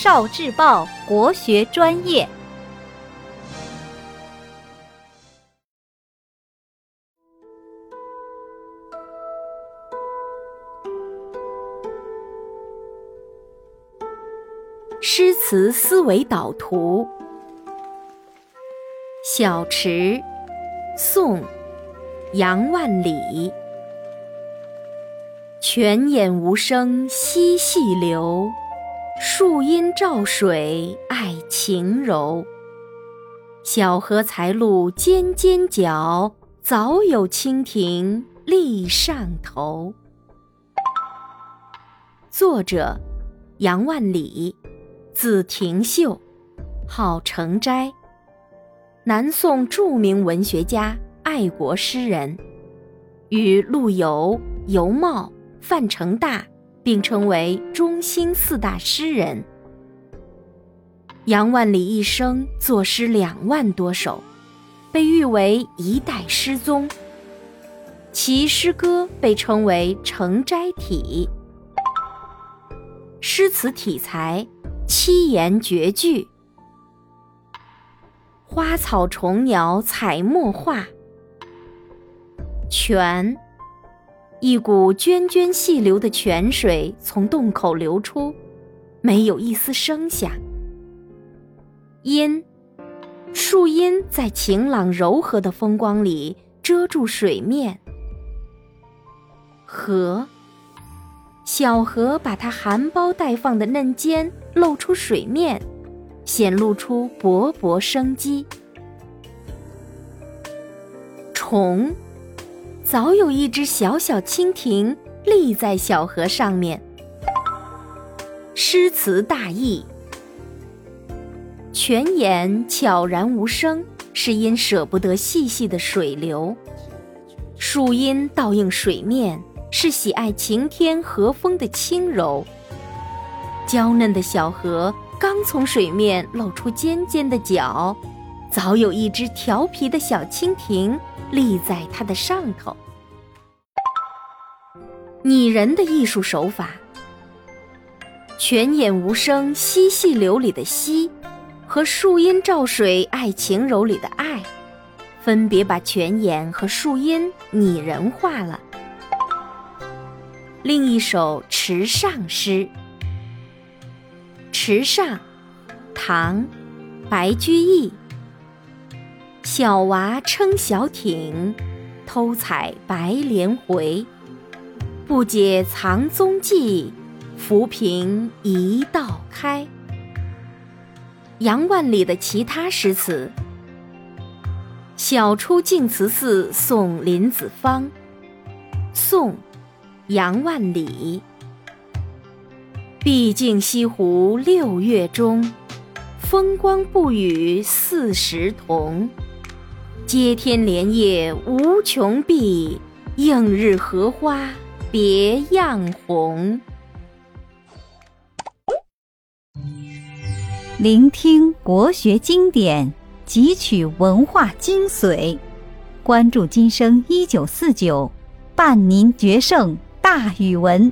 少智报国学专业。诗词思维导图，《小池》，宋，杨万里。泉眼无声惜细流，树阴照水爱晴柔。小荷才露尖尖角，早有蜻蜓立上头。作者：杨万里。字廷秀，号成斋，南宋著名文学家、爱国诗人，与陆游、尤袤、范成大并称为中兴四大诗人。杨万里一生作诗两万多首，被誉为一代诗宗。其诗歌被称为成斋体，诗词体裁。七言绝句，花草虫鸟彩墨画。泉，一股涓涓细流的泉水从洞口流出，没有一丝声响。阴，树荫在晴朗柔和的风光里遮住水面。河。小河把它含苞待放的嫩尖露出水面，显露出勃勃生机。虫，早有一只小小蜻蜓立在小河上面。诗词大意：泉眼悄然无声，是因舍不得细细的水流；树荫倒映水面。是喜爱晴天和风的轻柔。娇嫩的小河刚从水面露出尖尖的角，早有一只调皮的小蜻蜓立在它的上头。拟人的艺术手法，泉眼无声惜细流里的惜，和树阴照水爱晴柔里的爱，分别把泉眼和树阴拟人化了。另一首池上诗，《池上》，唐，白居易。小娃撑小艇，偷采白莲回。不解藏踪迹，浮萍一道开。杨万里的其他诗词，《晓出净慈寺送林子方》，宋。杨万里，毕竟西湖六月中，风光不与四时同。接天莲叶无穷碧，映日荷花别样红。聆听国学经典，汲取文化精髓，关注今生一九四九，伴您决胜。大语文。